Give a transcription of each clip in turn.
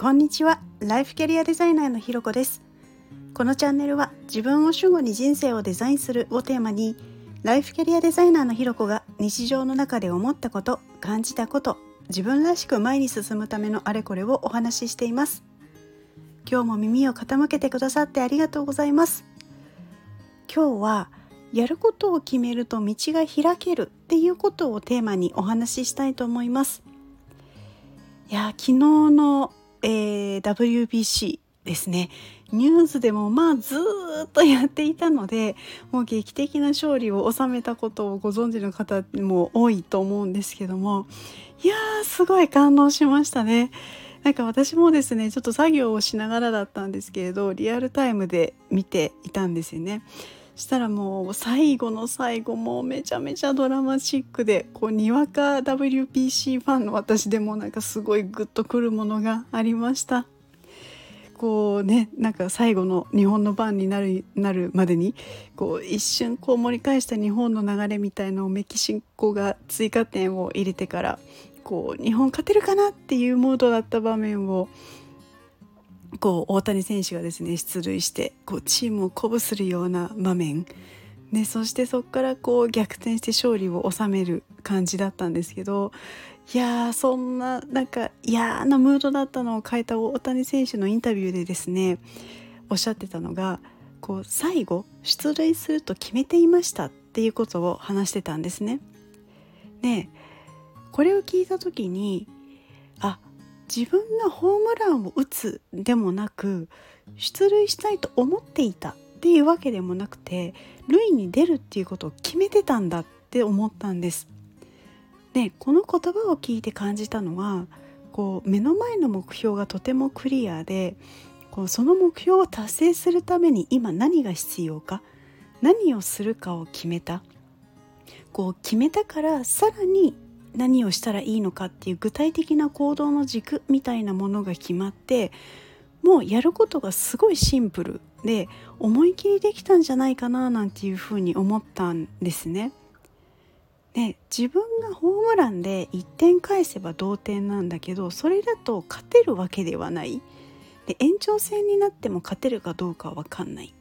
こんにちは。ライフキャリアデザイナーのひろこです。このチャンネルは自分を主語に人生をデザインするをテーマにライフキャリアデザイナーのひろこが日常の中で思ったこと感じたこと自分らしく前に進むためのあれこれをお話ししています。今日も耳を傾けてくださってありがとうございます。今日はやることを決めると道が開けるっていうことをテーマにお話ししたいと思います。いや昨日の、えー、WBC ですねニュースでもまあずっとやっていたのでもう劇的な勝利を収めたことをご存知の方も多いと思うんですけどもいやーすごい感動しましたね。なんか私もですねちょっと作業をしながらだったんですけれどリアルタイムで見ていたんですよね。したらもう最後の最後もうめちゃめちゃドラマチックでこうにわか WBC ファンの私でもなんかすごいグッとくるものがありました。こうねなんか最後の日本の番になるなるまでにこう一瞬こう盛り返した日本の流れみたいのをメキシコが追加点を入れてからこう日本勝てるかなっていうモードだった場面をこう大谷選手がですね出塁してこうチームを鼓舞するような場面、ね、そしてそこからこう逆転して勝利を収める感じだったんですけどいやーそんななんか嫌なムードだったのを変えた大谷選手のインタビューでですねおっしゃってたのがこう最後出塁すると決めていましたっていうことを話してたんですね。ねこれを聞いた時にあ自分がホームランを打つでもなく出塁したいと思っていたっていうわけでもなくて塁に出るっていうことを決めてたんだって思ったんです。でこの言葉を聞いて感じたのはこう目の前の目標がとてもクリアでこうその目標を達成するために今何が必要か何をするかを決めたこう決めたからさらに何をしたらいいのかっていう具体的な行動の軸みたいなものが決まってもうやることがすごいシンプルで思い切りできたんじゃないかななんていうふうに思ったんですね。で自分がホームランで1点返せば同点なんだけどそれだと勝てるわけではない。で延長戦になっても勝てるかどうかは分かんない。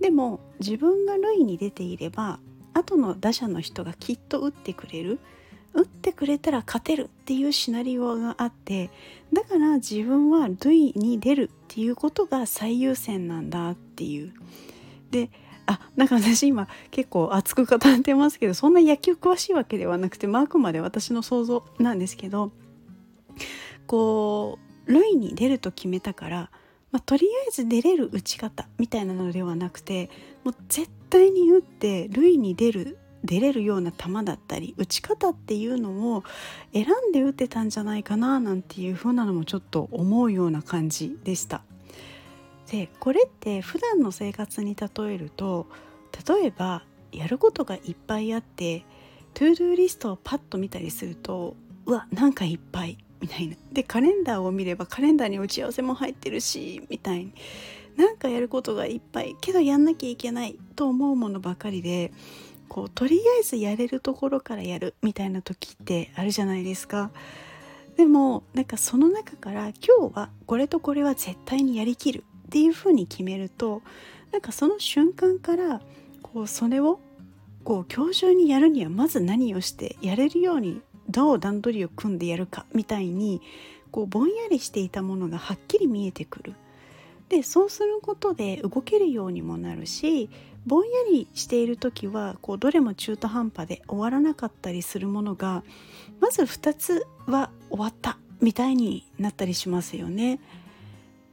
でも自分が塁に出ていれば後の打者の人がきっと打ってくれる。てくれたら勝てるっていうシナリオがあってだから自分は塁に出るっていうことが最優先なんだっていう。であなんか私今結構熱く語ってますけどそんな野球詳しいわけではなくて、まあ、あくまで私の想像なんですけどこう塁に出ると決めたから、まあ、とりあえず出れる打ち方みたいなのではなくてもう絶対に打って塁に出る出れるような球だったり打ち方っていうのを選んで打ってたんじゃないかななんていう風なのもちょっと思うような感じでした。でこれって普段の生活に例えると例えばやることがいっぱいあって to do リストをパッと見たりするとうわなんかいっぱいみたいなでカレンダーを見ればカレンダーに打ち合わせも入ってるしみたいになんかやることがいっぱいけどやんなきゃいけないと思うものばかりでこうとりあえずやれるところからやるみたいな時ってあるじゃないですか。でもなんかその中から今日はこれとこれは絶対にやりきるっていうふうに決めるとなんかその瞬間からこうそれをこう今日中にやるにはまず何をしてやれるようにどう段取りを組んでやるかみたいにこうぼんやりしていたものがはっきり見えてくる。でそうすることで動けるようにもなるしぼんやりしている時はこうどれも中途半端で終わらなかったりするものがまず2つは終わったみたいになったりしますよね。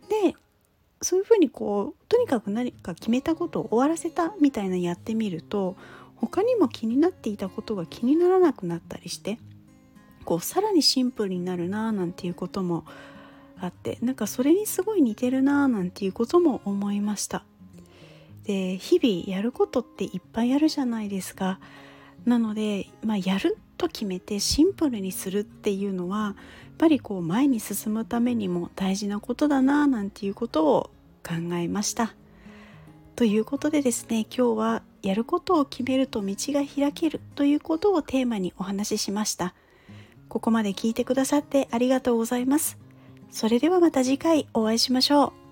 でそういうふうにこうとにかく何か決めたことを終わらせたみたいなやってみると他にも気になっていたことが気にならなくなったりしてこうさらにシンプルになるななんていうこともあってなんかそれにすごい似てるななんていうことも思いましたで日々やることっていっぱいあるじゃないですか。なので、まあ、やると決めてシンプルにするっていうのはやっぱりこう前に進むためにも大事なことだななんていうことを考えました。ということでですね今日はやることを決めると道が開けるということをテーマにお話ししました。ここまで聞いてくださってありがとうございます。それではまた次回お会いしましょう。